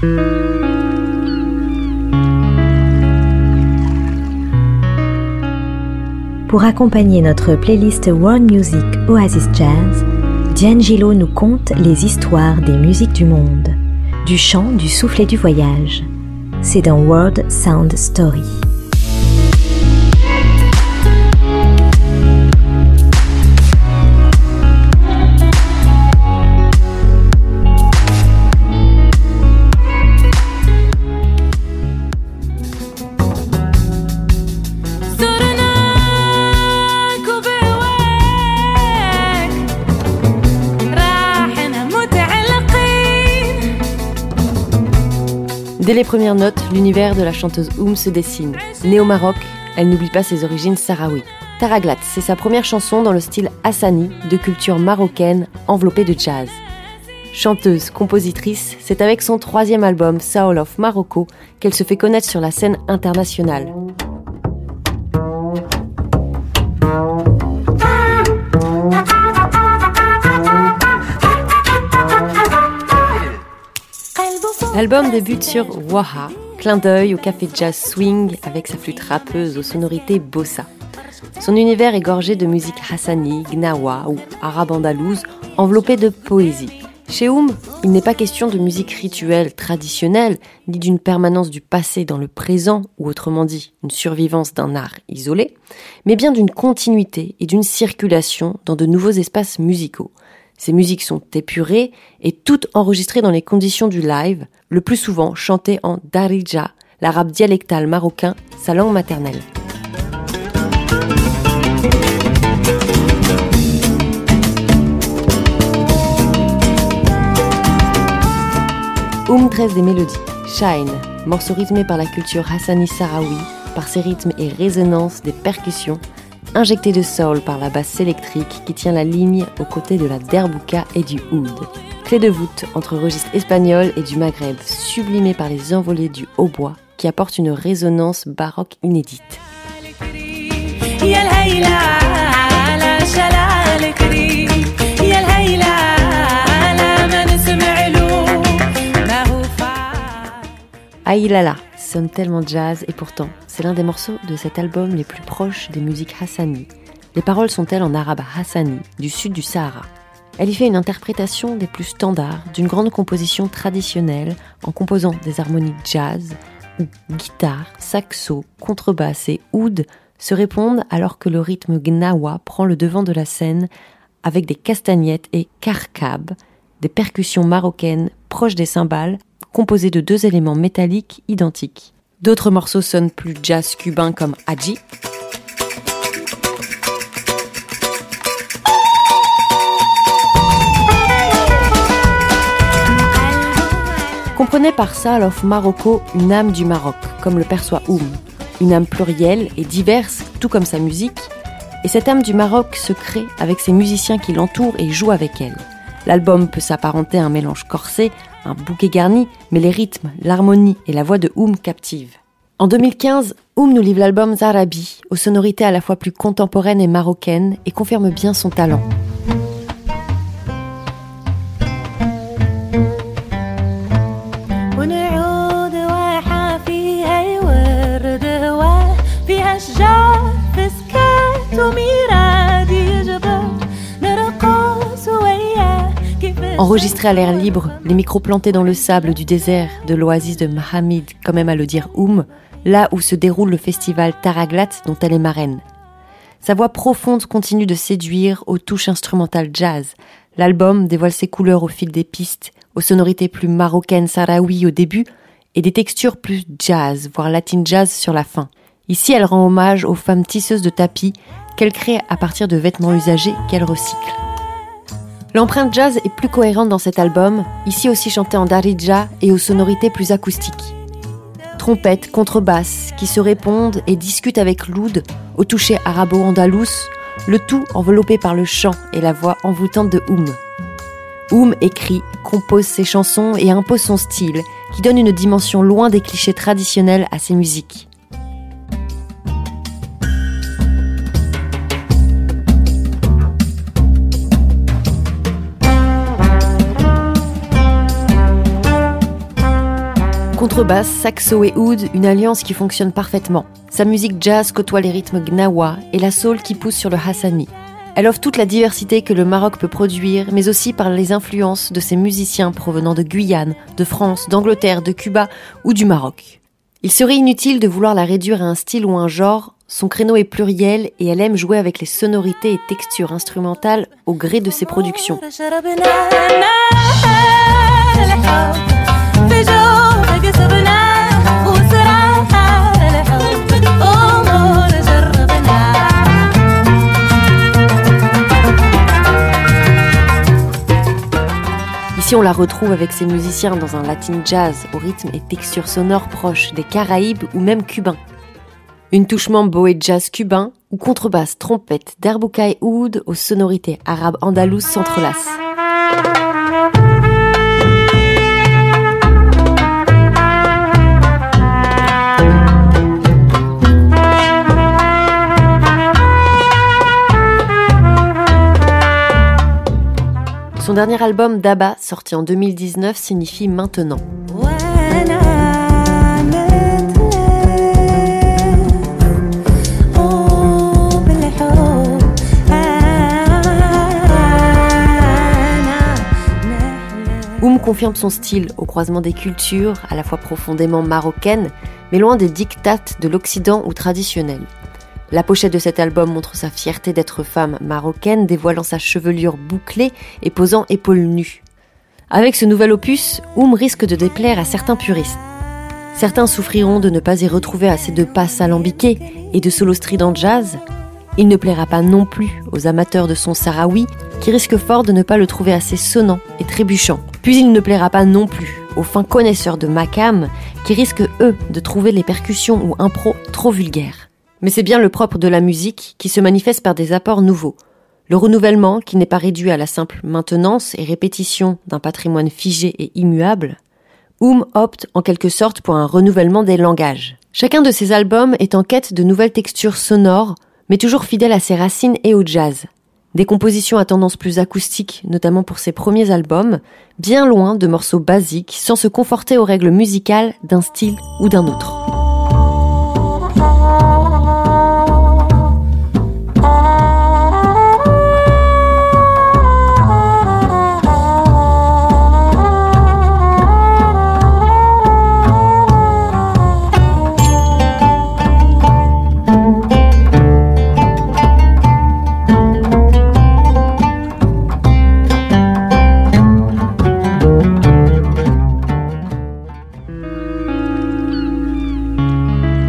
Pour accompagner notre playlist World Music Oasis Jazz, D'Angelo nous conte les histoires des musiques du monde, du chant, du souffle et du voyage. C'est dans World Sound Story. Dès les premières notes, l'univers de la chanteuse Oum se dessine. Née au Maroc, elle n'oublie pas ses origines sahraouis. Taraglat, c'est sa première chanson dans le style hassani, de culture marocaine, enveloppée de jazz. Chanteuse, compositrice, c'est avec son troisième album, Soul of Morocco, qu'elle se fait connaître sur la scène internationale. L'album débute sur Waha, clin d'œil au café jazz swing avec sa flûte rappeuse aux sonorités bossa. Son univers est gorgé de musique hassani, gnawa ou arabe andalouse, enveloppée de poésie. Chez Oum, il n'est pas question de musique rituelle, traditionnelle, ni d'une permanence du passé dans le présent, ou autrement dit, une survivance d'un art isolé, mais bien d'une continuité et d'une circulation dans de nouveaux espaces musicaux. Ces musiques sont épurées et toutes enregistrées dans les conditions du live, le plus souvent chantées en darija, l'arabe dialectal marocain, sa langue maternelle. Oum 13 des mélodies, Shine, morceau rythmé par la culture hassani sahraoui, par ses rythmes et résonances des percussions, injecté de soul par la basse électrique qui tient la ligne aux côtés de la derbouka et du oud. Clé de voûte entre registre espagnol et du Maghreb, sublimé par les envolées du hautbois qui apporte une résonance baroque inédite. Aïlala sonne tellement jazz et pourtant c'est l'un des morceaux de cet album les plus proches des musiques hassani. Les paroles sont-elles en arabe hassani, du sud du Sahara? Elle y fait une interprétation des plus standards d'une grande composition traditionnelle en composant des harmonies jazz où guitare, saxo, contrebasse et oud se répondent alors que le rythme gnawa prend le devant de la scène avec des castagnettes et karkab, des percussions marocaines proches des cymbales composées de deux éléments métalliques identiques. D'autres morceaux sonnent plus jazz cubain comme Haji. Comprenez par ça of Marocco une âme du Maroc, comme le perçoit Oum. Une âme plurielle et diverse, tout comme sa musique. Et cette âme du Maroc se crée avec ses musiciens qui l'entourent et jouent avec elle. L'album peut s'apparenter à un mélange corsé un bouquet garni, mais les rythmes, l'harmonie et la voix de Oum captivent. En 2015, Oum nous livre l'album Zarabi, aux sonorités à la fois plus contemporaines et marocaines, et confirme bien son talent. Enregistré à l'air libre, les micros plantés dans le sable du désert de l'oasis de Mahamid, quand même à le dire Oum, là où se déroule le festival Taraglat dont elle est marraine. Sa voix profonde continue de séduire aux touches instrumentales jazz. L'album dévoile ses couleurs au fil des pistes, aux sonorités plus marocaines sahraouis au début et des textures plus jazz, voire latin jazz sur la fin. Ici, elle rend hommage aux femmes tisseuses de tapis qu'elle crée à partir de vêtements usagés qu'elle recycle. L'empreinte jazz est plus cohérente dans cet album, ici aussi chanté en darija et aux sonorités plus acoustiques. Trompettes, contrebasse, qui se répondent et discutent avec l'oud, au toucher arabo-andalous, le tout enveloppé par le chant et la voix envoûtante de Oum. Oum écrit, compose ses chansons et impose son style, qui donne une dimension loin des clichés traditionnels à ses musiques. Contrebasse, saxo et oud, une alliance qui fonctionne parfaitement. Sa musique jazz côtoie les rythmes gnawa et la soul qui pousse sur le hassani. Elle offre toute la diversité que le Maroc peut produire, mais aussi par les influences de ses musiciens provenant de Guyane, de France, d'Angleterre, de Cuba ou du Maroc. Il serait inutile de vouloir la réduire à un style ou un genre, son créneau est pluriel et elle aime jouer avec les sonorités et textures instrumentales au gré de ses productions. Ici, on la retrouve avec ses musiciens dans un latin jazz au rythme et texture sonore proches des Caraïbes ou même cubains. Une touche mambo et jazz cubain ou contrebasse, trompette, derboukaï oud aux sonorités arabes andalouses s'entrelacent. Son dernier album Daba, sorti en 2019, signifie maintenant. Oum confirme son style au croisement des cultures, à la fois profondément marocaines, mais loin des dictates de l'Occident ou traditionnels. La pochette de cet album montre sa fierté d'être femme marocaine, dévoilant sa chevelure bouclée et posant épaules nues. Avec ce nouvel opus, Oum risque de déplaire à certains puristes. Certains souffriront de ne pas y retrouver assez de passes alambiquées et de solos strident jazz. Il ne plaira pas non plus aux amateurs de son sahraoui, qui risquent fort de ne pas le trouver assez sonnant et trébuchant. Puis il ne plaira pas non plus aux fins connaisseurs de Macam, qui risquent eux de trouver les percussions ou impro trop vulgaires. Mais c'est bien le propre de la musique qui se manifeste par des apports nouveaux. Le renouvellement qui n'est pas réduit à la simple maintenance et répétition d'un patrimoine figé et immuable. Oum opte en quelque sorte pour un renouvellement des langages. Chacun de ces albums est en quête de nouvelles textures sonores, mais toujours fidèle à ses racines et au jazz. Des compositions à tendance plus acoustique, notamment pour ses premiers albums, bien loin de morceaux basiques, sans se conforter aux règles musicales d'un style ou d'un autre.